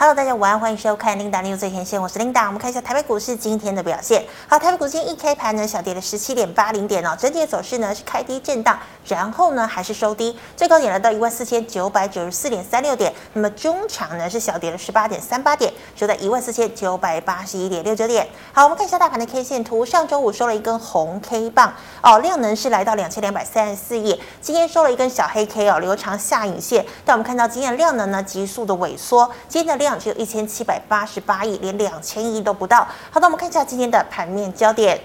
Hello，大家午安，欢迎收看 Linda News 最前线，我是 Linda。我们看一下台北股市今天的表现。好，台北股今天一开盘呢，小跌了十七点八零点哦，整体的走势呢是开低震荡，然后呢还是收低，最高点来到一万四千九百九十四点三六点。那么中场呢是小跌了十八点三八点，收在一万四千九百八十一点六九点。好，我们看一下大盘的 K 线图，上周五收了一根红 K 棒哦，量能是来到两千两百三十四亿，今天收了一根小黑 K 哦，留长下影线。但我们看到今天的量能呢急速的萎缩，今天的量。只有一千七百八十八亿，连两千亿都不到。好的，我们看一下今天的盘面焦点。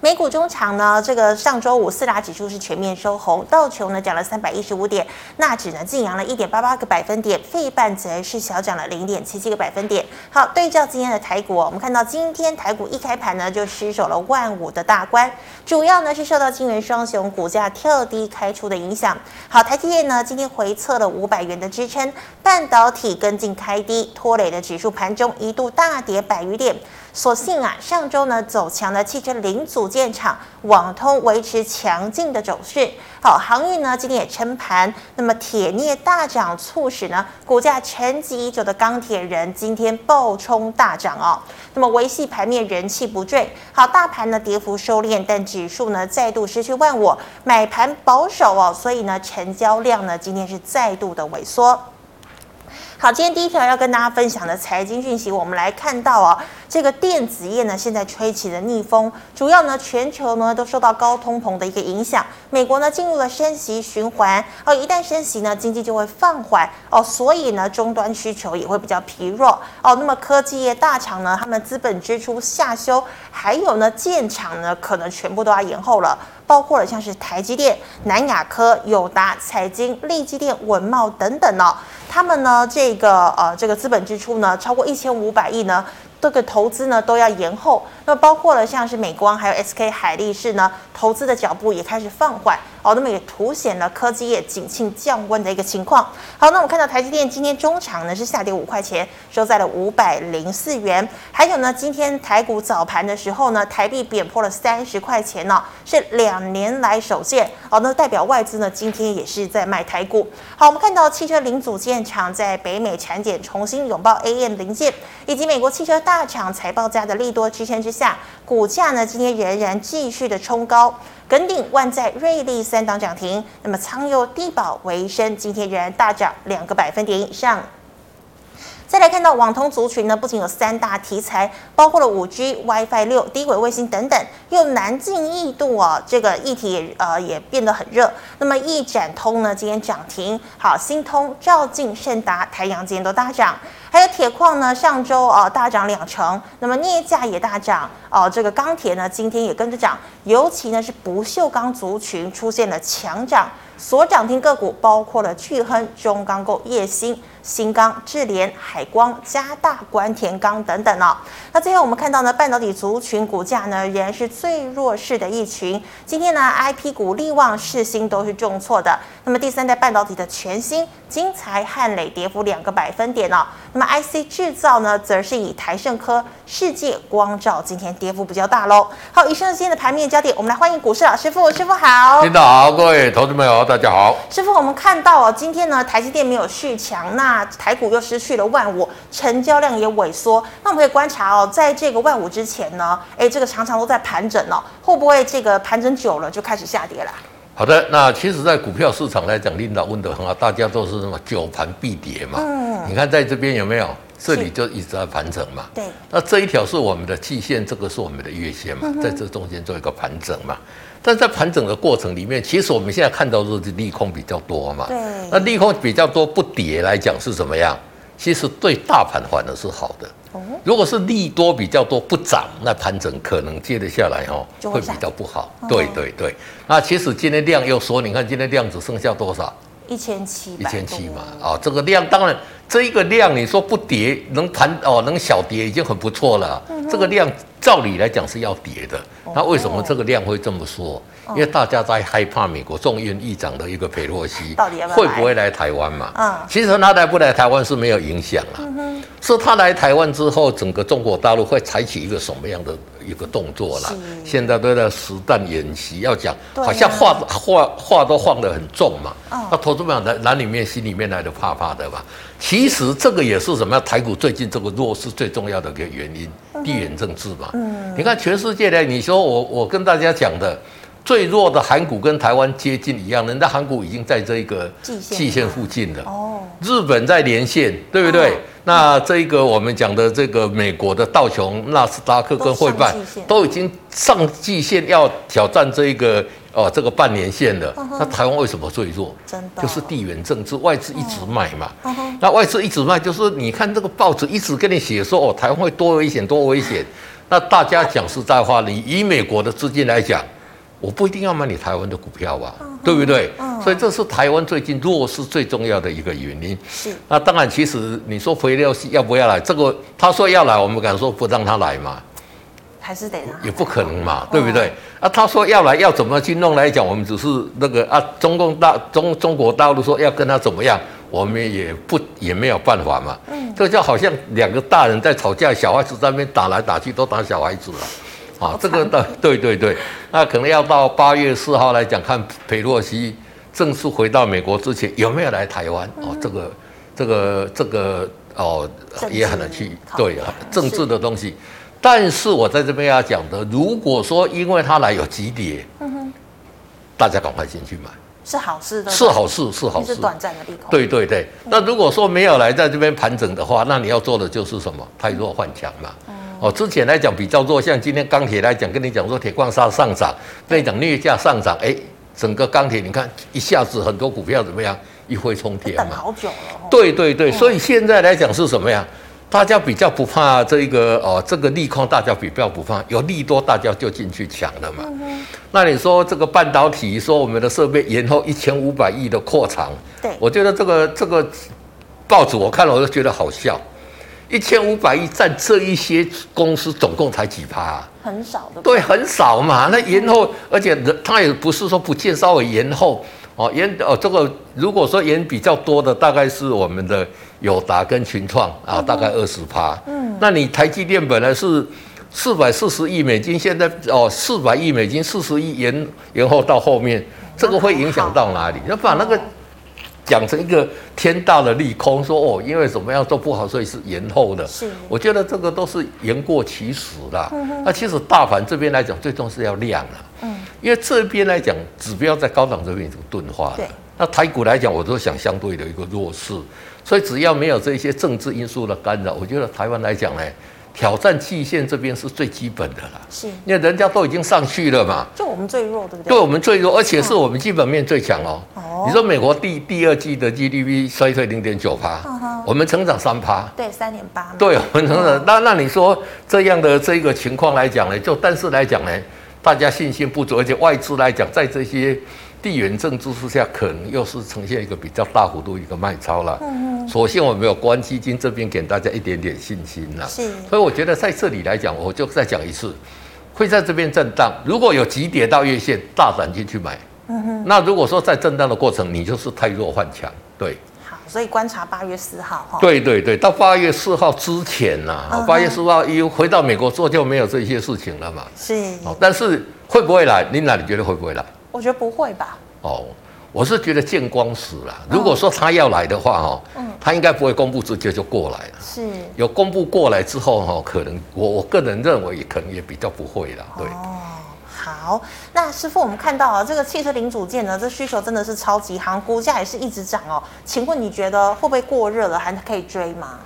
美股中场呢，这个上周五四大指数是全面收红，道琼呢涨了三百一十五点，纳指呢净扬了一点八八个百分点，费半则是小涨了零点七七个百分点。好，对照今天的台股，我们看到今天台股一开盘呢就失守了万五的大关，主要呢是受到晶圆双雄股价跳低开出的影响。好，台积电呢今天回测了五百元的支撑，半导体跟进开低，拖累的指数盘中一度大跌百余点。所幸啊，上周呢走强的汽车零组件厂网通维持强劲的走势。好，航运呢今天也撑盘，那么铁镍大涨，促使呢股价沉寂已久的钢铁人今天暴冲大涨哦。那么维系盘面人气不坠。好，大盘呢跌幅收敛，但指数呢再度失去万五，买盘保守哦，所以呢成交量呢今天是再度的萎缩。好，今天第一条要跟大家分享的财经讯息，我们来看到哦，这个电子业呢现在吹起了逆风，主要呢全球呢都受到高通膨的一个影响，美国呢进入了升息循环，哦，一旦升息呢经济就会放缓哦，所以呢终端需求也会比较疲弱哦，那么科技业大厂呢他们资本支出下修，还有呢建厂呢可能全部都要延后了，包括了像是台积电、南亚科、友达、彩晶、力积电、文茂等等呢。他们呢，这个呃，这个资本支出呢，超过一千五百亿呢，这个投资呢都要延后。那包括了像是美光还有 SK 海力士呢，投资的脚步也开始放缓。哦，那么也凸显了科技业景气降温的一个情况。好，那我们看到台积电今天中场呢是下跌五块钱，收在了五百零四元。还有呢，今天台股早盘的时候呢，台币贬破了三十块钱呢，是两年来首见。哦，那代表外资呢今天也是在卖台股。好，我们看到汽车零组件厂在北美产检重新拥抱 AM 零件，以及美国汽车大厂财报佳的利多支撑之下，股价呢今天仍然继续的冲高。耿鼎、万载、瑞丽三档涨停，那么仓佑、地保、为生今天仍然大涨两个百分点以上。再来看到网通族群呢，不仅有三大题材，包括了五 G、WiFi 六、低轨卫星等等，又南进异度啊，这个议题也呃也变得很热。那么一展通呢，今天涨停，好，新通、兆进、盛达、台阳今天都大涨。还有铁矿呢，上周啊大涨两成，那么镍价也大涨哦。这个钢铁呢，今天也跟着涨，尤其呢是不锈钢族群出现了强涨，所涨停个股包括了巨亨、中钢构、叶兴。新钢、智联、海光、加大、关田钢等等哦。那最后我们看到呢，半导体族群股价呢仍然是最弱势的一群。今天呢，IP 股力旺、世新都是重挫的。那么第三代半导体的全新精材、汉磊跌幅两个百分点哦。那么 IC 制造呢，则是以台盛科、世界光照今天跌幅比较大喽。好，以上是今天的盘面焦点，我们来欢迎股市老师傅，师傅好。领导好，各位投资朋友大家好。师傅，我们看到哦，今天呢，台积电没有续强，那那台股又失去了万五，成交量也萎缩。那我们可以观察哦，在这个万五之前呢，哎，这个常常都在盘整哦，会不会这个盘整久了就开始下跌了？好的，那其实，在股票市场来讲，领导问得很好，大家都是什么久盘必跌嘛。嗯，你看在这边有没有？这里就一直在盘整嘛。对。那这一条是我们的季线，这个是我们的月线嘛，嗯、在这中间做一个盘整嘛。但在盘整的过程里面，其实我们现在看到的是利空比较多嘛。对。那利空比较多，不跌来讲是怎么样？其实对大盘反而是好的。哦。如果是利多比较多不涨，那盘整可能接得下来哦，会比较不好。对对对。那其实今天量又说，你看今天量只剩下多少？一千七。一千七嘛。啊，这个量当然。这一个量，你说不跌能盘哦，能小跌已经很不错了。这个量照理来讲是要跌的，那为什么这个量会这么说？因为大家在害怕美国众议院议长的一个佩洛西 会不会来台湾嘛？其实他来不来台湾是没有影响啊。是他来台湾之后，整个中国大陆会采取一个什么样的一个动作啦？现在都在实弹演习，要讲好像话话话都放得很重嘛。那投资者哪哪里面心里面来的怕怕的吧？其实这个也是什么？台股最近这个弱势最重要的一个原因，地缘政治嘛。你看全世界呢，你说我我跟大家讲的。最弱的韩股跟台湾接近一样，人家韩股已经在这个季线附近了。哦，日本在连线，对不对？那这个我们讲的这个美国的道琼、纳斯达克跟费半都已经上季线，要挑战这一个哦这个半年线的。那台湾为什么最弱？真的就是地缘政治，外资一直卖嘛。那外资一直卖，就是你看这个报纸一直跟你写说哦，台湾会多危险，多危险。那大家讲实在话，你以美国的资金来讲。我不一定要买你台湾的股票吧，嗯、对不对？嗯、所以这是台湾最近弱势最重要的一个原因。是。那当然，其实你说肥料是要不要来？这个他说要来，我们敢说不让他来嘛？还是得也不可能嘛，对不对？哦、啊，他说要来，要怎么去弄来讲？我们只是那个啊，中共大中中国大陆说要跟他怎么样，我们也不也没有办法嘛。嗯。这就好像两个大人在吵架，小孩子在那边打来打去，都打小孩子了。啊，这个的对对对，那可能要到八月四号来讲，看佩洛西正式回到美国之前有没有来台湾哦，这个这个这个哦也很难去对啊，政治的东西。但是我在这边要讲的，如果说因为它来有急跌，大家赶快先去买，是好事的，是好事是好事，是短暂的利空。对对对，那如果说没有来在这边盘整的话，那你要做的就是什么？太弱换强嘛。哦，之前来讲比较弱，像今天钢铁来讲，跟你讲说铁矿砂上涨，跟你讲镍价上涨，哎，整个钢铁你看一下子很多股票怎么样一飞冲天嘛？等好久了。对对对，所以现在来讲是什么呀？大家比较不怕这个哦，这个利空大家比较不怕，有利多大家就进去抢了嘛。那你说这个半导体，说我们的设备延后一千五百亿的扩厂，对，我觉得这个这个报纸我看了我都觉得好笑。一千五百亿占这一些公司总共才几趴啊？很少的。对，很少嘛。那延后，而且他也不是说不见，稍微延后哦，延哦这个如果说延比较多的，大概是我们的友达跟群创啊，大概二十趴。嗯。那你台积电本来是四百四十亿美金，现在哦四百亿美金，四十亿延延后到后面，这个会影响到哪里？要把那个。讲成一个天大的利空，说哦，因为怎么样都不好，所以是延后的。是，我觉得这个都是言过其实的。嗯哼。那其实大盘这边来讲，最终是要量了。嗯。因为这边来讲，指标在高档这边已经钝化了。对。那台股来讲，我都想相对的一个弱势，所以只要没有这些政治因素的干扰，我觉得台湾来讲呢。挑战季线这边是最基本的了，是，因为人家都已经上去了嘛，就我们最弱，对不对？对，我们最弱，而且是我们基本面最强哦。哦，你说美国第第二季的 GDP 衰退零点九趴，我们成长三趴，对，三点八，对，我们成长。那那你说这样的这个情况来讲呢？就但是来讲呢，大家信心不足，而且外资来讲，在这些。地缘政治之下，可能又是呈现一个比较大幅度一个卖超了。嗯嗯。所幸我们有关基金这边给大家一点点信心了。是。所以我觉得在这里来讲，我就再讲一次，会在这边震荡。如果有急跌到月线，大胆进去买。嗯哼。那如果说在震荡的过程，你就是太弱换强。对。好，所以观察八月四号哈。对对对，到八月四号之前呐、啊，八、嗯、月四号一回到美国之后就没有这些事情了嘛。是。哦，但是会不会来？琳娜，你觉得会不会来？我觉得不会吧。哦，我是觉得见光死了。如果说他要来的话，哈，嗯，他应该不会公布直接就过来了。是，有公布过来之后，哈，可能我我个人认为，可能也比较不会了。对。哦，好，那师傅，我们看到啊，这个汽车零组件呢，这需求真的是超级夯，股价也是一直涨哦。请问你觉得会不会过热了，还可以追吗？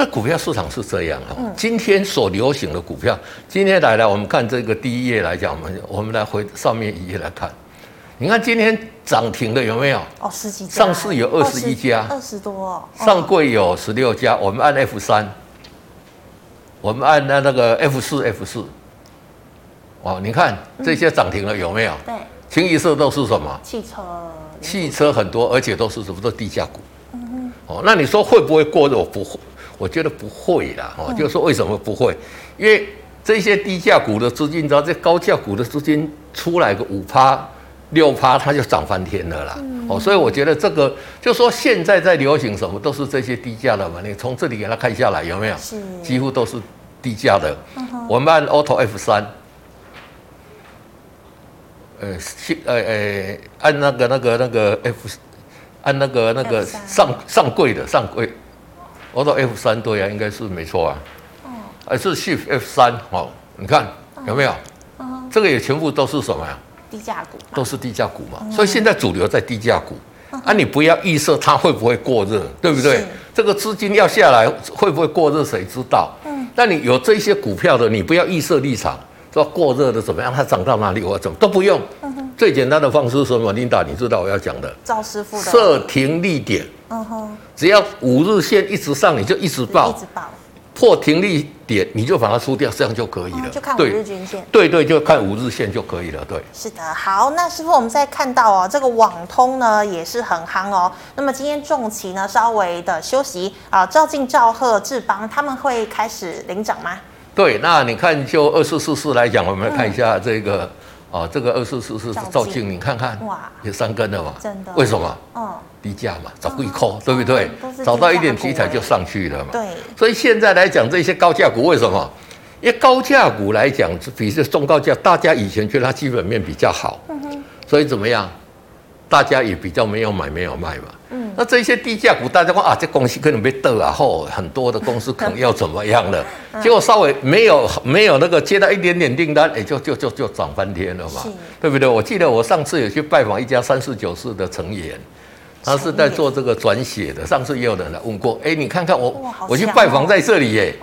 这股票市场是这样哈，今天所流行的股票，今天来了，我们看这个第一页来讲，我们我们来回上面一页来看。你看今天涨停的有没有？哦，十几家。上市有二十一家，二十多哦。上柜有十六家，我们按 F 三，我们按那那个 F 四 F 四。哦，你看这些涨停了有没有？对。清一色都是什么？汽车。汽车很多，而且都是什么？都低价股。哦，那你说会不会过热？不会，我觉得不会啦。哦，就是说为什么不会？因为这些低价股的资金，你知道这高价股的资金出来个五趴。六趴它就涨翻天了啦。嗯、哦，所以我觉得这个就说现在在流行什么，都是这些低价的嘛。你从这里给它看下来有没有？是，几乎都是低价的。嗯、我们按 Auto F 三，呃，呃呃，按那个那个那个 F，按那个那个上上柜的上柜，Auto F 三对啊，应该是没错啊。哦，还是 Shift F 三哦，你看有没有？嗯、这个也全部都是什么呀？低价股都是低价股嘛，嗯、所以现在主流在低价股，嗯、啊，你不要预设它会不会过热，对不对？是这个资金要下来会不会过热，谁知道？嗯，但你有这些股票的，你不要预设立场，说过热的怎么样，它涨到哪里我怎么都不用。嗯、最简单的方式是什么？Linda，你知道我要讲的？赵师傅的设停利点。嗯哼，只要五日线一直上，你就一直报。一直报。破停利点，你就把它出掉，这样就可以了。嗯、就看五日均线。对对，就看五日线就可以了。对，是的。好，那师傅，我们再看到哦，这个网通呢也是很夯哦。那么今天重骑呢稍微的休息啊，赵进、赵贺、志邦他们会开始领涨吗？对，那你看就二四四四来讲，我们来看一下这个。嗯哦，这个二四四四是兆竞，你看看，哇，有三根了嘛？真的？为什么？嗯，低价嘛，找贵扣，对不对？找到一点题材就上去了嘛。对。所以现在来讲，这些高价股为什么？因为高价股来讲，比这中高价，大家以前觉得它基本面比较好，所以怎么样？大家也比较没有买，没有卖嘛。嗯，那这些低价股，大家说啊，这公司可能被逗啊，后很多的公司可能要怎么样了？结果稍微没有没有那个接到一点点订单，哎，就就就就涨翻天了嘛，对不对？我记得我上次有去拜访一家三四九四的成员，他是在做这个转写的。上次也有人来问过，哎，你看看我，哦、我去拜访在这里耶。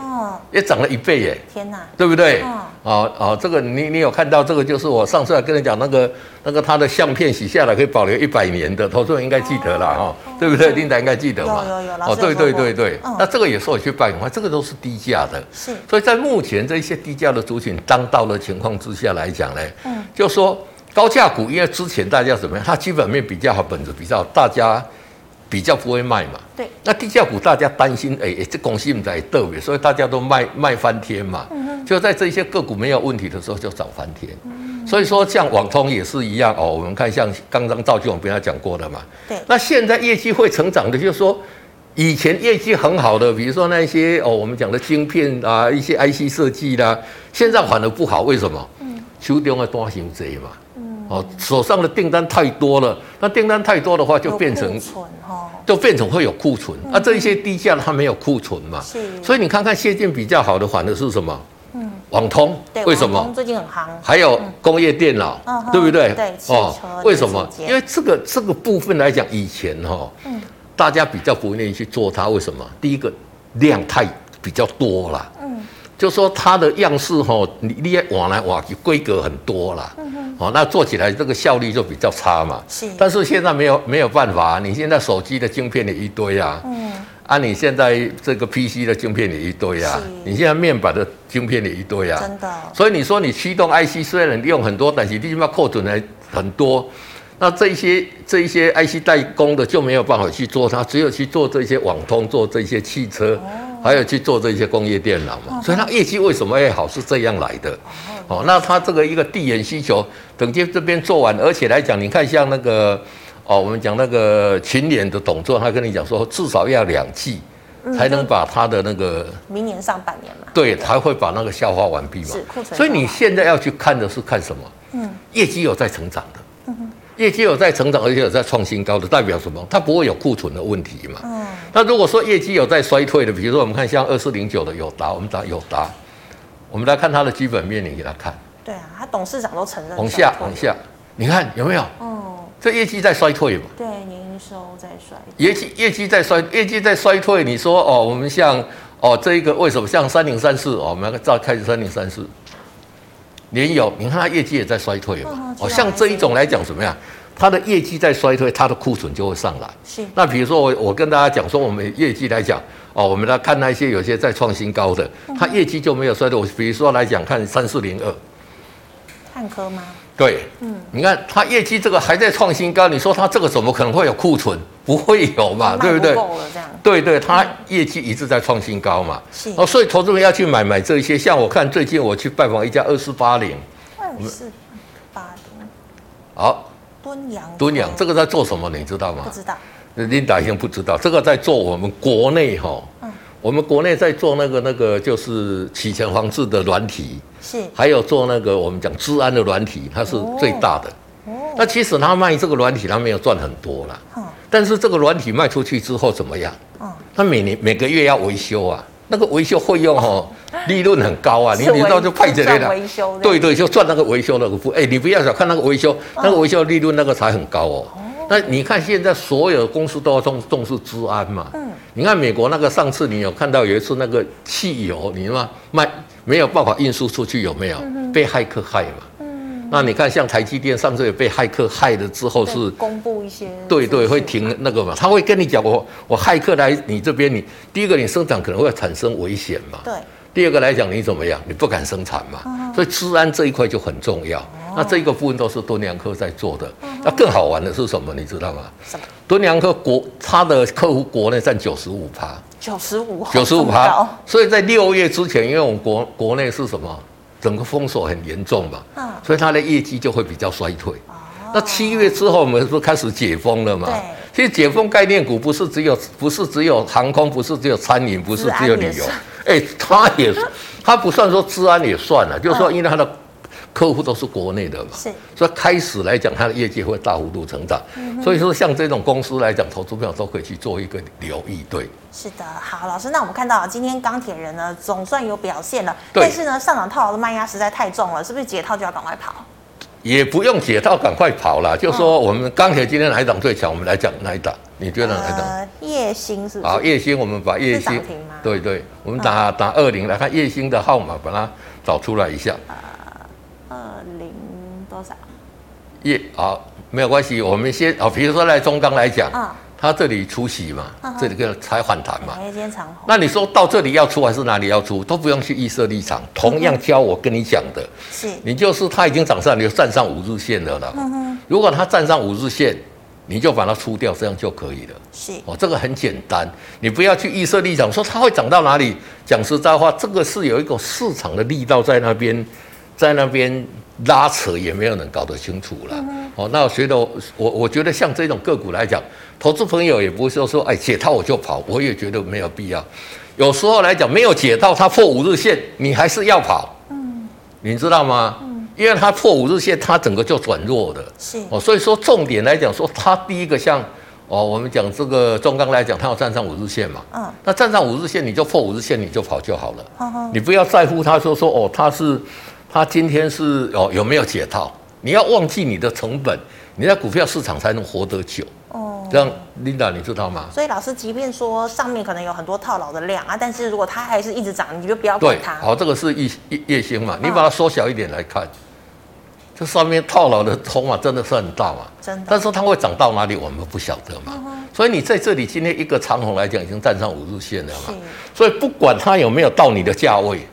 也涨了一倍耶！天哪，对不对？啊啊、哦，这个你你有看到这个？就是我上次还跟你讲那个那个他的相片洗下来可以保留一百年的，投资人应该记得了哈，哦哦、对不对？琳达应该记得嘛？有有有，哦，对对对对，嗯、那这个也是我去拜访，这个都是低价的。是，所以在目前这些低价的族群当道的情况之下来讲呢，嗯，就说高价股，因为之前大家怎么样，它基本面比较好，本质比较好，大家。比较不会卖嘛，对，那低价股大家担心，哎，这公司在特别，所以大家都卖卖翻天嘛，嗯、哼。就在这些个股没有问题的时候就涨翻天，嗯、所以说像网通也是一样哦，我们看像刚刚赵俊我们跟他讲过的嘛，对，那现在业绩会成长的，就是说以前业绩很好的，比如说那些哦，我们讲的晶片啊，一些 IC 设计啦，现在反而不好，为什么？嗯，秋冬的多行贼嘛。哦，手上的订单太多了，那订单太多的话，就变成就变成会有库存，啊，这一些低价它没有库存嘛，是，所以你看看现金比较好的反而是什么？嗯，网通，为什么？最近很夯。还有工业电脑，对不对？对，哦，为什么？因为这个这个部分来讲，以前哈，嗯，大家比较不愿意去做它，为什么？第一个量太比较多了，嗯，就说它的样式哈，你你也往来往去，规格很多了。哦，那做起来这个效率就比较差嘛。是。但是现在没有没有办法，你现在手机的晶片也一堆啊。嗯。啊，你现在这个 PC 的晶片也一堆啊。你现在面板的晶片也一堆啊。真的。所以你说你驱动 IC 虽然用很多，但是你起码库存还很多。那这些这一些 IC 代工的就没有办法去做它，只有去做这些网通，做这些汽车。哦。还有去做这些工业电脑嘛，所以它业绩为什么会好？是这样来的。哦，那它这个一个递延需求，等接这边做完，而且来讲，你看像那个哦，我们讲那个群联的董座，他跟你讲说，至少要两季才能把它的那个明年上半年嘛，对，才会把那个消化完毕嘛。是库存。所以你现在要去看的是看什么？嗯，业绩有在成长的。嗯哼。业绩有在成长，而且有在创新高的，代表什么？它不会有库存的问题嘛？嗯。那如果说业绩有在衰退的，比如说我们看像二四零九的友达，我们打友达，我们来看它的基本面，你给他看。对啊，他董事长都承认。往下，往下，你看有没有？嗯。这业绩在衰退嘛？对，年营收在衰。业绩业绩在衰，业绩在衰退。你说哦，我们像哦这一个为什么像三零三四哦，我们要再开始三零三四。联友，你看它业绩也在衰退嘛？哦，像这一种来讲怎么样？它的业绩在衰退，它的库存就会上来。是。那比如说我我跟大家讲说，我们业绩来讲，哦，我们来看那些有些在创新高的，它业绩就没有衰退。我比如说来讲，看三四零二。汉科吗？对。嗯。你看它业绩这个还在创新高，你说它这个怎么可能会有库存？不会有嘛，对不对？对对，它业绩一直在创新高嘛。是。哦，所以投资人要去买买这些，像我看最近我去拜访一家二四八零。二四八零。好。敦阳，敦阳这个在做什么？你知道吗？不知道。琳达已经不知道，这个在做我们国内哈，嗯，我们国内在做那个那个就是洗钱防治的软体，是，还有做那个我们讲治安的软体，它是最大的。哦，那其实他卖这个软体，他没有赚很多啦。嗯，但是这个软体卖出去之后怎么样？嗯，他每年每个月要维修啊，那个维修费用哈，利润很高啊，你你知道就派这类的，维修，对对，就赚那个维修那个付，哎，你不要小看那个维修，那个维修利润那个才很高哦。那你看，现在所有的公司都要重重视治安嘛？嗯，你看美国那个上次你有看到有一次那个汽油，你知道卖没有办法运输出去，有没有？被骇客害嘛？嗯，那你看像台积电上次也被骇客害了之后是公布一些对对会停那个嘛？他会跟你讲我我骇客来你这边，你第一个你生产可能会产生危险嘛？对，第二个来讲你怎么样？你不敢生产嘛？所以治安这一块就很重要。那这个部分都是敦良科在做的。那更好玩的是什么？你知道吗？什么？敦良科国他的客户国内占九十五趴，九十五，九十五趴。所以在六月之前，因为我们国国内是什么？整个封锁很严重嘛，所以它的业绩就会比较衰退。那七月之后，我们不是开始解封了嘛？其实解封概念股不是只有不是只有航空，不是只有餐饮，不是只有旅游。哎，它也它不算说治安也算了，就是说因为它的。客户都是国内的嘛，是，所以开始来讲，它的业绩会大幅度成长。嗯，所以说像这种公司来讲，投资票都可以去做一个留意。对，是的。好，老师，那我们看到今天钢铁人呢，总算有表现了，但是呢，上涨套牢的卖压实在太重了，是不是解套就要赶快跑？也不用解套，赶快跑了。就说我们钢铁今天哪一档最强？我们来讲哪一档？你觉得哪一档？呃，烨兴是？好，烨兴，我们把夜星，对对，我们打打二零来看夜星的号码，把它找出来一下。多少？一好，没有关系。我们先啊，比如说在中钢来讲，啊，它这里出息嘛，这里个才反弹嘛。那你说到这里要出还是哪里要出，都不用去预设立场。同样教我跟你讲的，是你就是它已经涨上，你就站上五日线了了。嗯哼。如果它站上五日线，你就把它出掉，这样就可以了。是哦，这个很简单，你不要去预设立场，说它会涨到哪里。讲实在话，这个是有一个市场的力道在那边，在那边。拉扯也没有人搞得清楚了。哦，那我觉得我我觉得像这种个股来讲，投资朋友也不是说说哎解套我就跑，我也觉得没有必要。有时候来讲没有解套，它破五日线，你还是要跑。嗯，你知道吗？嗯，因为它破五日线，它整个就转弱的。是哦，所以说重点来讲，说它第一个像哦，我们讲这个中钢来讲，它要站上五日线嘛。嗯，那站上五日线，你就破五日线，你就跑就好了。嗯，你不要在乎他说说哦，他是。他今天是哦，有没有解套？你要忘记你的成本，你在股票市场才能活得久。哦，这样，Linda，你知道吗？所以老师，即便说上面可能有很多套牢的量啊，但是如果它还是一直涨，你就不要管它。好，这个是烨烨烨兴嘛，你把它缩小一点来看，哦、这上面套牢的筹码真的是很大嘛？真的。但是它会涨到哪里，我们不晓得嘛。嗯、所以你在这里今天一个长虹来讲，已经站上五日线了嘛。所以不管它有没有到你的价位。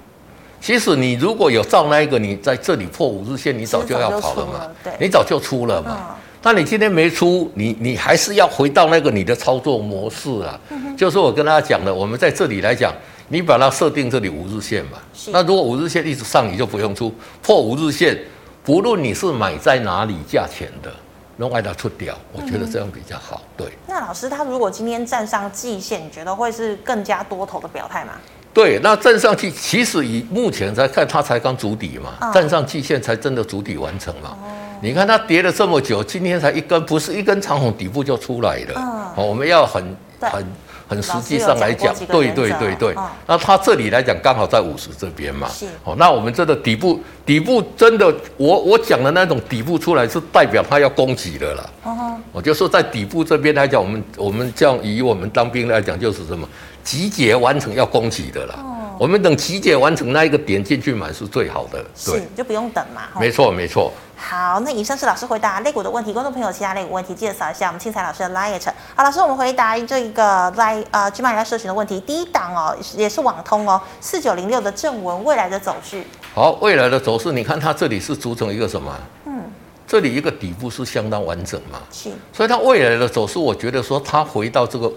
其实你如果有照那一个，你在这里破五日线，你早就要跑了嘛，你早就出了嘛。那你今天没出，你你还是要回到那个你的操作模式啊。就是我跟大家讲的，我们在这里来讲，你把它设定这里五日线嘛。那如果五日线一直上，你就不用出。破五日线，不论你是买在哪里价钱的，都爱它出掉。我觉得这样比较好。对。那老师，他如果今天站上季线，你觉得会是更加多头的表态吗？对，那站上去，其实以目前来看，它才刚筑底嘛，站上季线才真的筑底完成嘛。你看它跌了这么久，今天才一根，不是一根长红底部就出来了。哦，我们要很很很实际上来讲，对对对对。那它这里来讲，刚好在五十这边嘛。是。哦，那我们这个底部底部真的，我我讲的那种底部出来，是代表它要攻击的了。我就说在底部这边来讲，我们我们这样以我们当兵来讲，就是什么？集结完成要攻击的啦，哦、我们等集结完成那一个点进去买是最好的，对，是就不用等嘛。没错没错。好，那以上是老师回答肋骨的问题，观众朋友其他肋骨问题记得扫一下我们庆财老师的 LINE。好，老师我们回答这一个 LINE 呃 GMoney 来社群的问题，第一档哦也是网通哦，四九零六的正文未来的走势。好，未来的走势，你看它这里是组成一个什么？嗯，这里一个底部是相当完整嘛，是，所以它未来的走势，我觉得说它回到这个。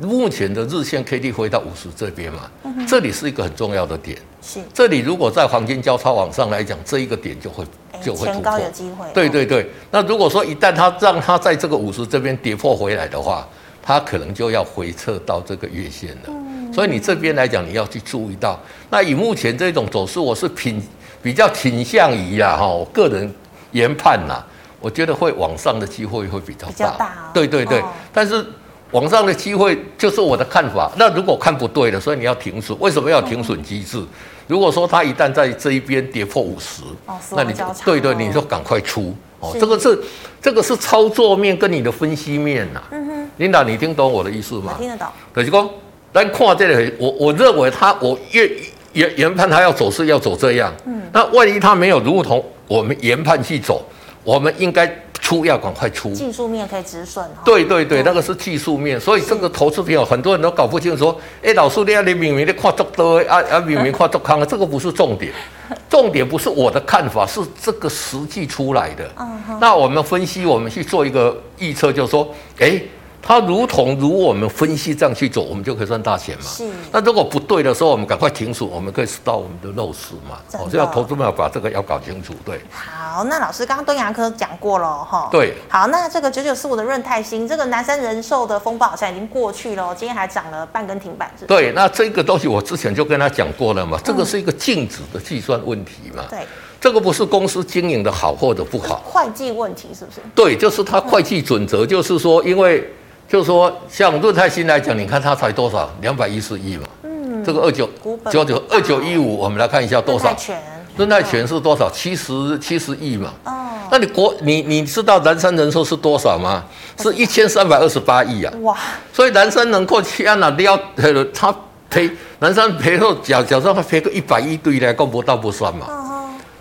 目前的日线 K D 回到五十这边嘛，嗯、这里是一个很重要的点。是，这里如果在黄金交叉往上来讲，这一个点就会就会突破。高有机会。对对对，那如果说一旦它让它在这个五十这边跌破回来的话，它可能就要回撤到这个月线了。嗯、所以你这边来讲，你要去注意到。那以目前这种走势，我是偏比较倾向于呀，哈，我个人研判呐，我觉得会往上的机会会比较大。比较大哦、对对对，哦、但是。往上的机会就是我的看法。那如果看不对了，所以你要停损。为什么要停损机制？如果说它一旦在这一边跌破五十，那你就对对，你就赶快出哦。这个是这个是操作面跟你的分析面呐。嗯哼，琳达，你听懂我的意思吗？听得懂。可是说，但看这里，我我认为它，我越研研判它要走势要走这样。嗯。那万一它没有如同我们研判去走，我们应该。出要赶快出，技术面可以止损。对对对，那个是技术面，所以这个投资朋友很多人都搞不清楚，说，哎，老师，你啊，你明明的看足多，啊啊，明明看足康啊，这个不是重点，重点不是我的看法，是这个实际出来的。那我们分析，我们去做一个预测，就是说，哎。它如同如我们分析这样去走，我们就可以赚大钱嘛。是。那如果不对的时候，我们赶快停损，我们可以到我们的肉食嘛。哦，所以要投资们要把这个要搞清楚。对。好，那老师刚刚东阳科讲过了哈。对。好，那这个九九四五的润泰新，这个南山人寿的风暴好像已经过去了，今天还涨了半根停板，是是？对，那这个东西我之前就跟他讲过了嘛，这个是一个净值的计算问题嘛。对。这个不是公司经营的好或者不好。会计问题是不是？对，就是它会计准则，就是说因为。就是说，像润泰新来讲，你看它才多少？两百一十亿嘛。嗯。这个二九九九二九一五，我们来看一下多少？润泰全。润泰全是多少？七十七十亿嘛。哦。那你国你你知道南山人寿是多少吗？是一千三百二十八亿啊。哇。所以南山能够去按哪要 他赔南山赔后假假设他赔个一百亿对来够不到不算嘛。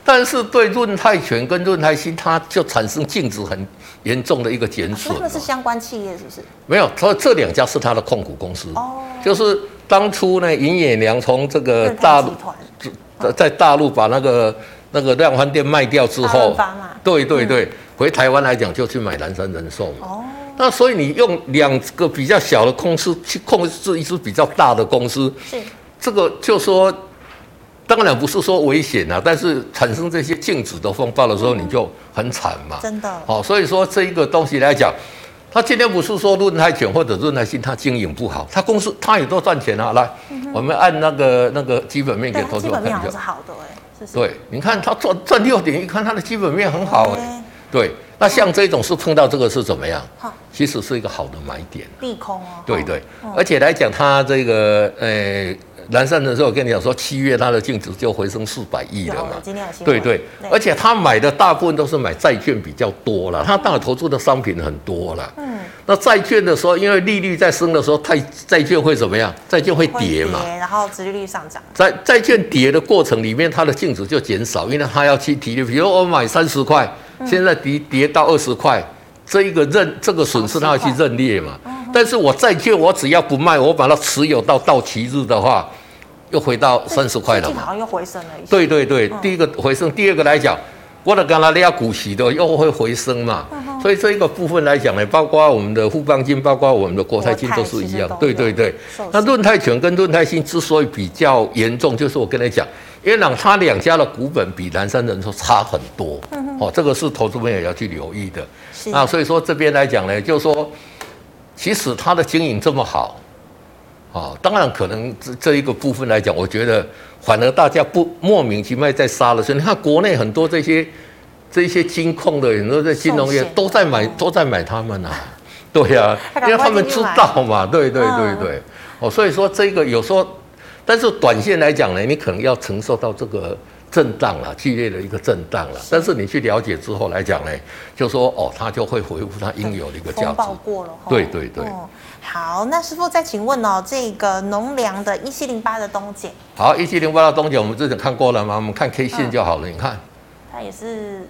但是对润泰全跟润泰新，它就产生净值很严重的一个减损。他们是相关企业，是不是？没有，它这两家是它的控股公司。哦。就是当初呢，尹衍梁从这个大陆在在大陆把那个那个量贩店卖掉之后，对对对，回台湾来讲就去买南山人寿嘛。哦。那所以你用两个比较小的公司去控制一支比较大的公司，是这个就说。当然不是说危险啊，但是产生这些净值的风暴的时候，你就很惨嘛。真的。好，所以说这一个东西来讲，他今天不是说润泰全或者润泰新他经营不好，他公司他也都赚钱啊。来，我们按那个那个基本面给投资者看一下。基本面是好的哎。对，你看他赚赚六点，一看他的基本面很好哎。对，那像这种是碰到这个是怎么样？其实是一个好的买点。利空哦。对对，而且来讲他这个呃。南山的时候，我跟你讲说，七月它的净值就回升四百亿了嘛。对对，而且他买的大部分都是买债券比较多了，他当然投资的商品很多了。嗯。那债券的时候，因为利率在升的时候，太债券会怎么样？债券会跌嘛。跌，然后殖利率上涨。在债券跌的过程里面，它的净值就减少，因为它要去提。比如我买三十块，现在跌跌到二十块，这一个认这个损失，它要去认列嘛。但是我债券，我只要不卖，我把它持有到到期日的话，又回到三十块了嘛。好像又回升了一些。对对对，第一个回升，第二个来讲，我的刚才你要股息的又会回升嘛。所以这一个部分来讲呢，包括我们的富邦金，包括我们的国泰金都是一样。对对对。那润泰全跟润泰新之所以比较严重，就是我跟你讲，因为两他两家的股本比南山人寿差很多。哦，这个是投资朋友要去留意的。那所以说这边来讲呢，就是说。其实它的经营这么好，啊，当然可能这这一个部分来讲，我觉得反而大家不莫名其妙在杀了。所以你看国内很多这些这些金控的很多在金融业都在买都在买他们啊，对呀、啊，因为他们知道嘛，对对对对，哦，所以说这个有时候，但是短线来讲呢，你可能要承受到这个。震荡了，剧烈的一个震荡了。但是你去了解之后来讲呢，就说哦，它就会恢复它应有的一个价值。过了，对对对、哦。好，那师傅再请问哦，这个农粮的一七零八的东碱。好，一七零八的东碱，我们之前看过了吗？我们看 K 线就好了。嗯、你看，它也是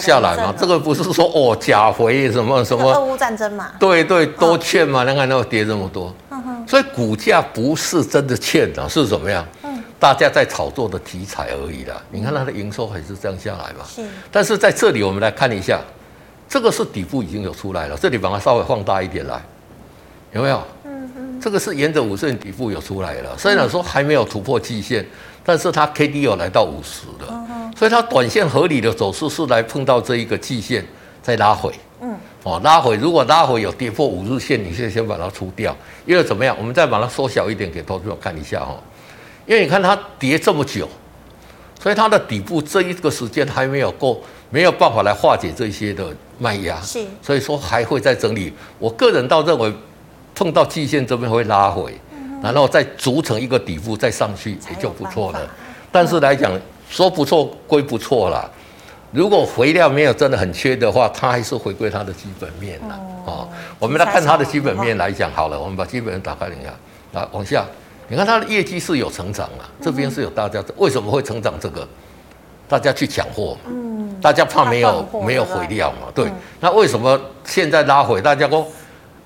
下来嘛。这个不是说哦，假回什么什么。俄乌战争嘛。对对，都欠嘛。你看那个跌这么多，嗯、哼所以股价不是真的欠啊，是怎么样？大家在炒作的题材而已啦。你看它的营收还是这样下来嘛？是。但是在这里我们来看一下，这个是底部已经有出来了。这里把它稍微放大一点来，有没有？嗯嗯。这个是沿着五十线底部有出来了，虽然说还没有突破季线，但是它 K D 有来到五十了，所以它短线合理的走势是来碰到这一个季线再拉回。嗯，哦，拉回如果拉回有跌破五日线，你先先把它出掉，因为怎么样？我们再把它缩小一点给投资者看一下哈，因为你看它跌这么久，所以它的底部这一个时间还没有够，没有办法来化解这些的卖压，是，所以说还会再整理。我个人倒认为。碰到季线这边会拉回，然后再组成一个底部再上去也就不错了。但是来讲说不错归不错啦，如果肥料没有真的很缺的话，它还是回归它的基本面了。哦，我们来看它的基本面来讲好了，我们把基本面打开一下，来往下，你看它的业绩是有成长了，这边是有大家为什么会成长？这个大家去抢货嘛，大家怕没有没有回料嘛，对，那为什么现在拉回？大家说。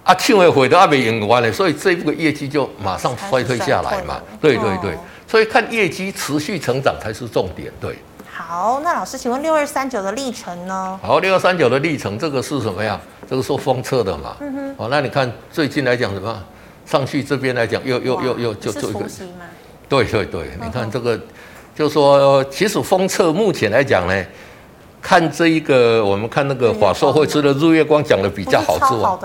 啊，庆会回都还没用完呢，所以这一部分业绩就马上衰退下来嘛。对对对，所以看业绩持续成长才是重点。对。好，那老师，请问六二三九的历程呢？好，六二三九的历程，这个是什么呀？这个说封测的嘛。嗯哼。好，那你看最近来讲什么？上去这边来讲，又又又又就做一个。对对对，你看这个，就说其实封测目前来讲呢。看这一个，我们看那个法硕会吃的日月光讲的比较好之外，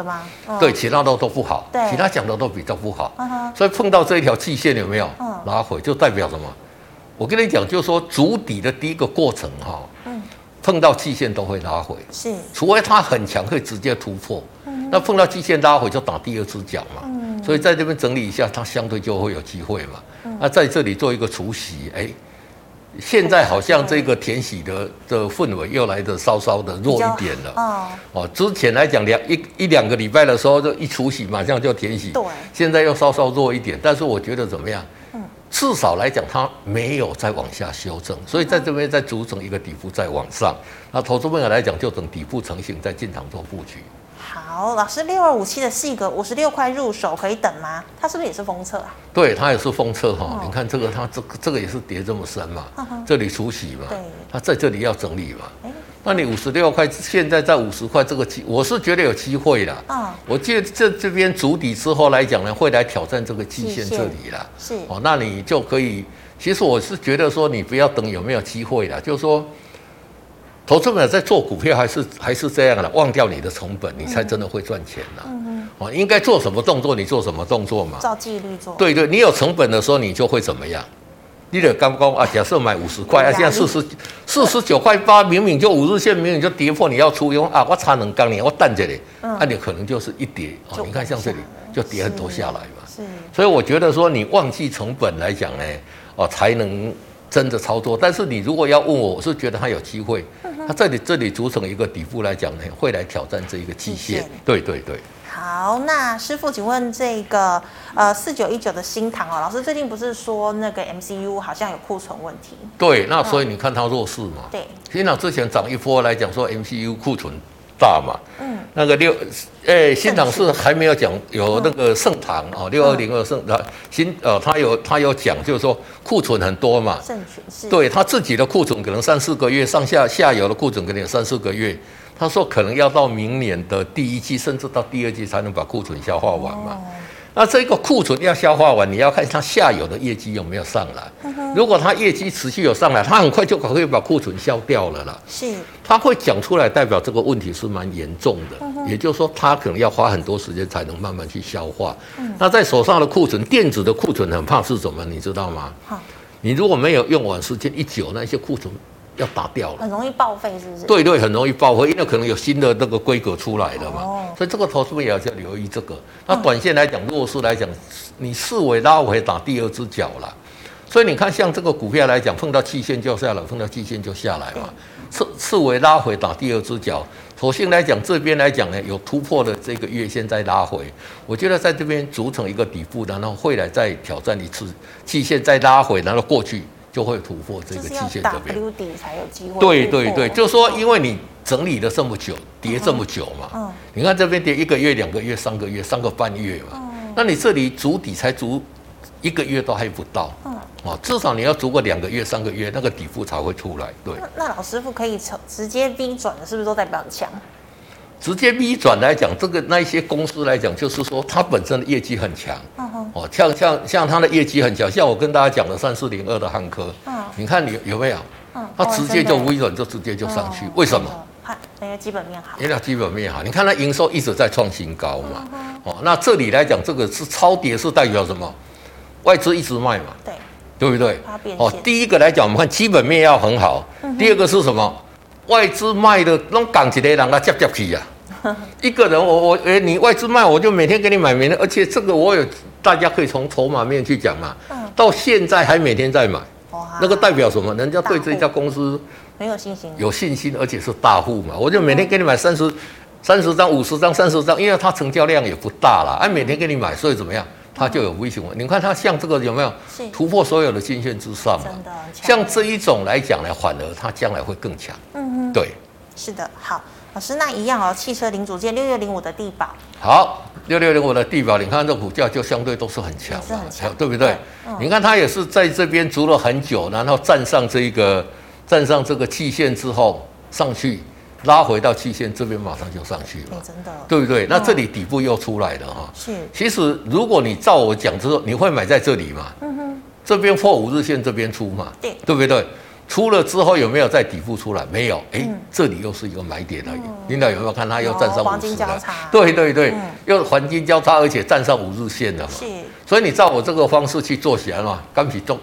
对，其他的都不好，其他讲的都比较不好，所以碰到这一条季线有没有拉回，就代表什么？我跟你讲，就是说足底的第一个过程哈，碰到季线都会拉回，是，除非它很强，可以直接突破，那碰到季线拉回就打第二只脚嘛，所以在这边整理一下，它相对就会有机会嘛，那在这里做一个除息，哎。现在好像这个填息的的氛围又来得稍稍的弱一点了。哦，之前来讲两一一两个礼拜的时候，就一除息马上就填息。对。现在又稍稍弱一点，但是我觉得怎么样？嗯。至少来讲，它没有再往下修正，所以在这边再组成一个底部再往上。那投资朋友来讲，就等底部成型再进场做布局。好，老师，六二五七的细格五十六块入手可以等吗？它是不是也是封测啊？对，它也是封测哈。你看这个，它这个这个也是跌这么深嘛，这里出息嘛，对，它在这里要整理嘛。那你五十六块，现在在五十块，这个机我是觉得有机会啦。嗯，我记得这这边筑底之后来讲呢，会来挑战这个季线这里啦。是哦，那你就可以，其实我是觉得说，你不要等有没有机会啦，就是说。投资者在做股票还是还是这样的，忘掉你的成本，你才真的会赚钱呐。嗯哦，应该做什么动作，你做什么动作嘛。照纪律做。对对，你有成本的时候，你就会怎么样？你的刚刚啊，假设买五十块啊，现在四十四十九块八，明明就五日线，明明就跌破，你要出用啊，我差能刚你，我淡着你，那你可能就是一跌哦。你看像这里就跌很多下来嘛。是。所以我觉得说，你忘记成本来讲呢，哦，才能真的操作。但是你如果要问我，我是觉得它有机会。它这里这里组成一个底部来讲呢，会来挑战这一个季线。对对对。好，那师傅，请问这个呃四九一九的新塘哦，老师最近不是说那个 MCU 好像有库存问题？对，那所以你看它弱势嘛。对。新唐之前涨一波来讲说 MCU 库存。大嘛，嗯，那个六，哎、欸，新塘是还没有讲有那个盛唐哦，六二零二盛唐新，呃，他有他有讲，就是说库存很多嘛，盛全是，对他自己的库存可能三四个月，上下下游的库存可能有三四个月，他说可能要到明年的第一季，甚至到第二季才能把库存消化完嘛。哦那这个库存要消化完，你要看它下游的业绩有没有上来。如果它业绩持续有上来，它很快就可以把库存消掉了啦。是，它会讲出来，代表这个问题是蛮严重的。也就是说，它可能要花很多时间才能慢慢去消化。那在手上的库存，电子的库存很怕是什么？你知道吗？好你如果没有用完，时间一久，那些库存。要打掉了，很容易报废，是不是？对对，很容易报废，因为可能有新的那个规格出来了嘛。哦。所以这个投资也要去留意这个。那短线来讲，弱势来讲，你视为拉回打第二只脚了。所以你看，像这个股票来讲，碰到季线就下来，碰到季线就下来嘛。次次为拉回打第二只脚。首先来讲，这边来讲呢，有突破的这个月线再拉回，我觉得在这边组成一个底部，然后会来再挑战一次季线再拉回，然后过去。就会突破这个期限这边，W 底才有机会。对对对，就是说，因为你整理了这么久，跌这么久嘛，嗯，你看这边跌一个月、两个月、三个月、三个半月嘛，嗯，那你这里足底才足一个月都还不到，嗯，啊，至少你要足个两个月、三个月，那个底部才会出来。对，那，老师傅可以直接 V 转的，是不是都代表很强？直接 V 转来讲，这个那一些公司来讲，就是说它本身的业绩很强。哦，像像像它的业绩很强，像我跟大家讲的三四零二的汉科。嗯。你看你有没有？嗯。它直接就 V 转，就直接就上去，为什么？因为基本面好。因为基本面好，你看它营收一直在创新高嘛。哦，那这里来讲，这个是超跌，是代表什么？外资一直卖嘛。对。对不对？哦，第一个来讲，我们看基本面要很好。第二个是什么？外资卖的，那港企的人他接接去呀。一个人，我我诶，你外资卖，我就每天给你买，每天，而且这个我有，大家可以从筹码面去讲嘛。嗯到现在还每天在买，那个代表什么？人家对这一家公司很有信心，有信心，而且是大户嘛。我就每天给你买三十、三十张、五十张、三十张，因为它成交量也不大了，哎，每天给你买，所以怎么样？它就有微型。你看它像这个有没有突破所有的均线之上嘛？像这一种来讲呢，反而它将来会更强。嗯哼，对，是的。好，老师，那一样哦，汽车零组件六六零五的地保。好，六六零五的地保，你看这股价就相对都是很强，是很强，对不对？嗯、你看它也是在这边足了很久，然后站上这一个站上这个季线之后上去。拉回到期线这边，马上就上去了，真的，对不对？那这里底部又出来了哈。是。其实如果你照我讲之后，你会买在这里吗？嗯哼。这边破五日线，这边出嘛？对。对不对？出了之后有没有在底部出来？没有。哎，这里又是一个买点而已。领导有没有看它又站上五日线？对对对，又黄金交叉，而且站上五日线了嘛。是。所以你照我这个方式去做起来嘛，刚起动，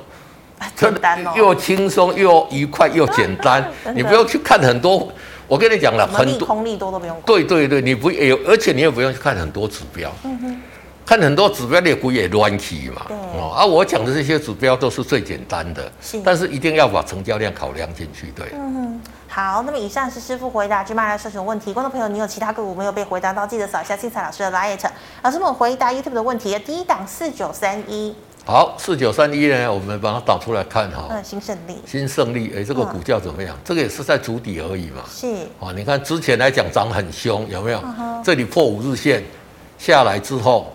真的又轻松又愉快又简单，你不用去看很多。我跟你讲了，很多空利多都不用。对对对，你不有，而且你也不用去看很多指标。嗯哼。看很多指标，你股也乱起嘛。对。哦，啊，我讲的这些指标都是最简单的。是。但是一定要把成交量考量进去，对。嗯哼。好，那么以上是师傅回答芝麻来社群问题。观众朋友，你有其他个股没有被回答到，记得扫一下精彩老师的 LINE。老师们回答 YouTube 的问题，第一档四九三一。好，四九三一呢，我们把它导出来看哈。嗯，新胜利。新胜利，哎，这个股价怎么样？嗯、这个也是在筑底而已嘛。是。啊，你看之前来讲涨很凶，有没有？这里破五日线下来之后，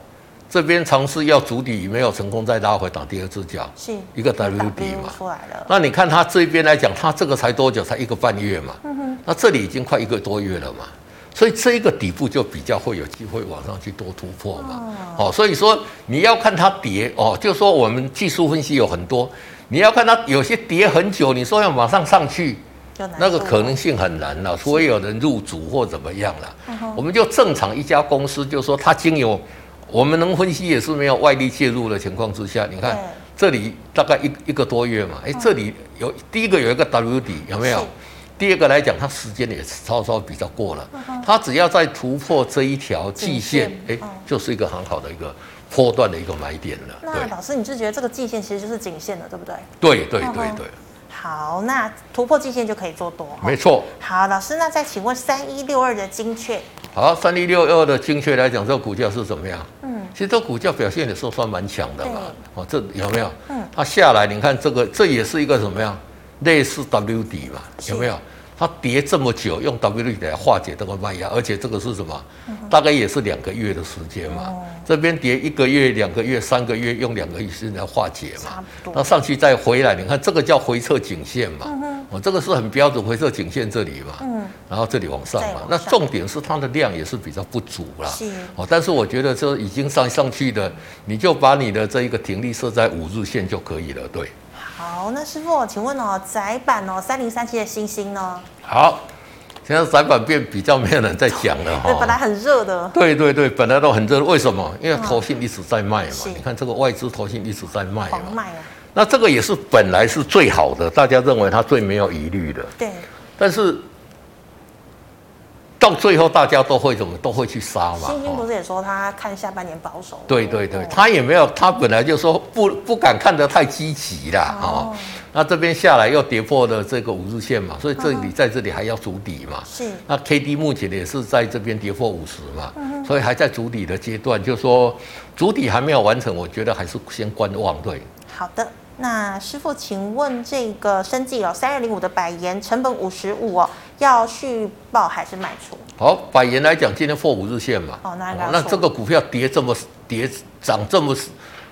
这边尝试要筑底，没有成功，再拉回打第二只脚。是。一个 W 底嘛。出来了。那你看它这边来讲，它这个才多久？才一个半月嘛。嗯哼。那这里已经快一个多月了嘛。所以这一个底部就比较会有机会往上去多突破嘛，哦，所以说你要看它跌哦，就说我们技术分析有很多，你要看它有些跌很久，你说要马上上去，那个可能性很难了，除非有人入主或怎么样了。我们就正常一家公司，就说它经由我们能分析也是没有外力介入的情况之下，你看这里大概一一个多月嘛，哎，这里有第一个有一个 W 底有没有？第二个来讲，它时间也是稍稍比较过了，它只要再突破这一条季线，哎，就是一个很好的一个波段的一个买点了。那老师，你是觉得这个季线其实就是颈线了，对不对？对对对对。好，那突破季线就可以做多。没错。好，老师，那再请问三一六二的精确。好，三一六二的精确来讲，这个股价是怎么样？嗯，其实这股价表现也是算蛮强的嘛。哦，这有没有？嗯，它下来，你看这个，这也是一个什么样？类似 W 底嘛，有没有？它跌这么久，用 W 底来化解这个卖压，而且这个是什么？大概也是两个月的时间嘛。这边跌一个月、两个月、三个月，用两个月时间来化解嘛。那上去再回来，你看这个叫回撤颈线嘛。哦，这个是很标准回撤颈线这里嘛。嗯。然后这里往上嘛。那重点是它的量也是比较不足啦。是。哦，但是我觉得这已经上上去的，你就把你的这一个停力设在五日线就可以了，对。好，那师傅，请问哦，窄板哦，三零三七的星星呢？好，现在窄板变比较没有人在讲了 哈。对，本来很热的。对对对，本来都很热，为什么？因为投信一直在卖嘛。嗯、你看这个外资投信一直在卖嘛。卖啊。那这个也是本来是最好的，大家认为它最没有疑虑的。对。但是。到最后，大家都会怎么都会去杀嘛。欣兴不是也说他看下半年保守？对对对，他也没有，他本来就说不不敢看得太积极啦。哦。那这边下来又跌破了这个五日线嘛，所以这里在这里还要筑底嘛。是。那 K D 目前也是在这边跌破五十嘛，所以还在筑底的阶段，就说筑底还没有完成，我觉得还是先观望对。好的。那师傅，请问这个生技哦，三二零五的百元成本五十五哦，要续报还是卖出？好，百元来讲，今天破五日线嘛。哦，那那这个股票跌这么跌涨这么，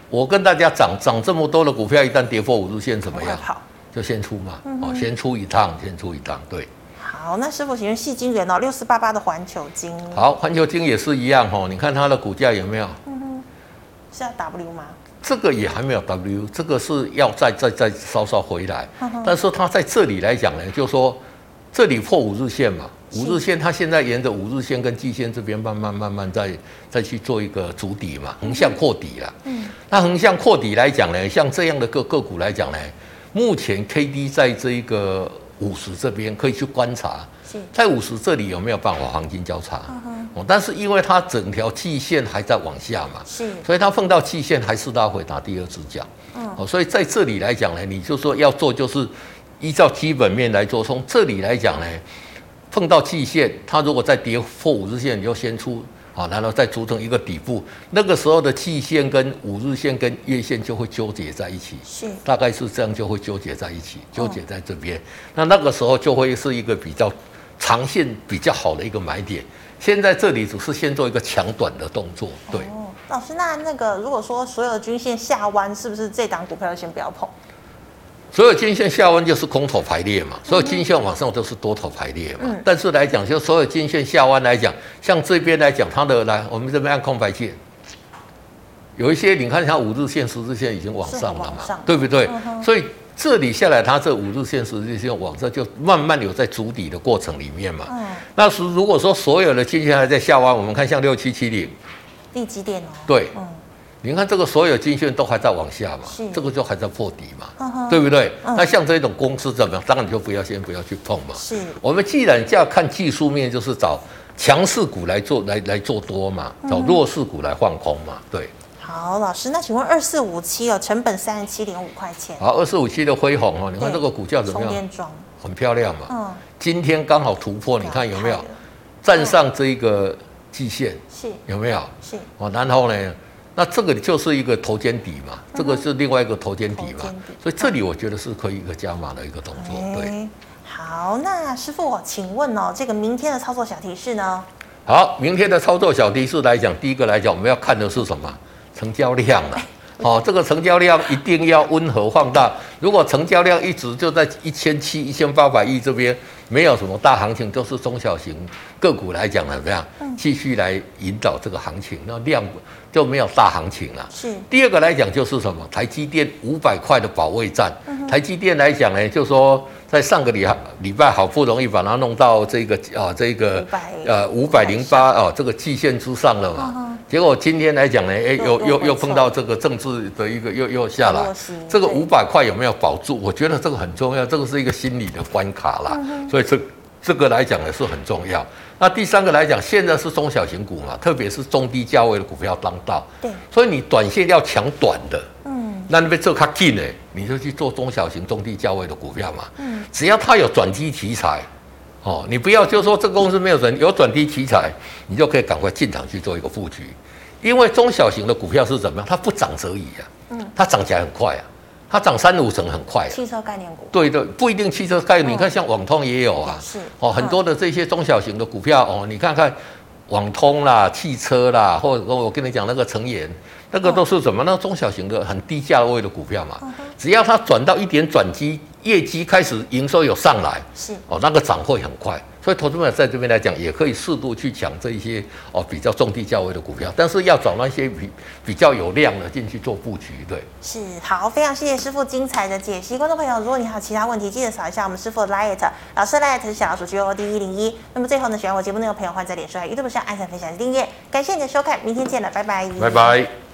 我跟大家涨涨这么多的股票，一旦跌破五日线怎么样？好，就先出嘛。哦，先出一趟，先出一趟，对。好，那师傅请问矽晶人哦，六四八八的环球晶。好，环球晶也是一样哦，你看它的股价有没有？嗯哼，是要 W 吗？这个也还没有 W，这个是要再再再稍稍回来。但是它在这里来讲呢，就是说这里破五日线嘛，五日线它现在沿着五日线跟季线这边慢慢慢慢再再去做一个筑底嘛，横向扩底了。嗯，那横向扩底来讲呢，像这样的个个股来讲呢，目前 K D 在这一个五十这边可以去观察，在五十这里有没有办法黄金交叉？但是因为它整条季线还在往下嘛，是，所以它碰到季线还是它会打第二只脚，嗯，哦，所以在这里来讲呢，你就说要做就是依照基本面来做，从这里来讲呢，碰到季线，它如果再跌破五日线，你就先出，啊，然后再组成一个底部，那个时候的季线跟五日线跟月线就会纠结在一起，是，大概是这样就会纠结在一起，纠结在这边，那那个时候就会是一个比较长线比较好的一个买点。现在这里只是先做一个抢短的动作，对。哦，老师，那那个如果说所有的均线下弯，是不是这档股票先不要碰？所有均线下弯就是空头排列嘛，所有均线往上都是多头排列嘛。嗯。但是来讲，就所有均线下弯来讲，像这边来讲，它的来，我们这边按空白线，有一些你看像五日线、十日线已经往上了嘛，对不对？嗯、所以。这里下来，它这五日线、十日线往上就慢慢有在筑底的过程里面嘛。嗯。那是如果说所有的均线还在下弯，我们看像六七七零，第几点哦？对。嗯。你看这个所有均线都还在往下嘛？是。这个就还在破底嘛？对不对？嗯。那像这种公司怎么样？当然你就不要先不要去碰嘛。是。我们既然要看技术面，就是找强势股来做来来做多嘛，找弱势股来放空嘛。对。好，老师，那请问二四五七哦，成本三十七点五块钱。好，二四五七的辉宏哦，你看这个股价怎么样？很漂亮嘛。嗯。今天刚好突破，你看有没有站上这一个季线？是。有没有？是。哦，然后呢，那这个就是一个头肩底嘛，这个是另外一个头肩底嘛，所以这里我觉得是可以一个加码的一个动作。对。好，那师傅，请问哦，这个明天的操作小提示呢？好，明天的操作小提示来讲，第一个来讲，我们要看的是什么？成交量了，哦，这个成交量一定要温和放大。如果成交量一直就在一千七、一千八百亿这边，没有什么大行情，都是中小型个股来讲怎么样？继续来引导这个行情，那量就没有大行情了。是。第二个来讲就是什么？台积电五百块的保卫战。台积电来讲呢，就说在上个礼礼拜好不容易把它弄到这个啊，这个呃五百零八啊，这个季线之上了嘛。结果今天来讲呢，哎，又又又碰到这个政治的一个又又下来，这个五百块有没有保住？我觉得这个很重要，这个是一个心理的关卡啦。所以这这个来讲呢是很重要。那第三个来讲，现在是中小型股嘛，特别是中低价位的股票当道。对。所以你短线要抢短的，嗯，那你被做卡进呢，你就去做中小型、中低价位的股票嘛。嗯。只要它有转机题材。哦，你不要就说这个公司没有转有转机题材，你就可以赶快进场去做一个布局，因为中小型的股票是怎么样？它不涨则已啊，嗯，它涨起来很快啊，它涨三五成很快啊。汽车概念股。对对，不一定汽车概念，你看像网通也有啊，是哦，很多的这些中小型的股票哦，你看看网通啦、汽车啦，或者我跟你讲那个成研，那个都是什么？那中小型的很低价位的股票嘛，只要它转到一点转机。业绩开始营收有上来，是哦，那个涨会很快，所以投资者在这边来讲，也可以适度去抢这一些哦比较中低价位的股票，但是要找那些比比较有量的进去做布局，对。是好，非常谢谢师傅精彩的解析，观众朋友，如果你还有其他问题，记得扫一下我们师傅的 Light，老师 Light 是小老鼠 G O D 一零一。那么最后呢，喜欢我节目内容的朋友，欢迎在脸书、YouTube 上按赞、分享、订阅，感谢你的收看，明天见了，拜拜，拜拜。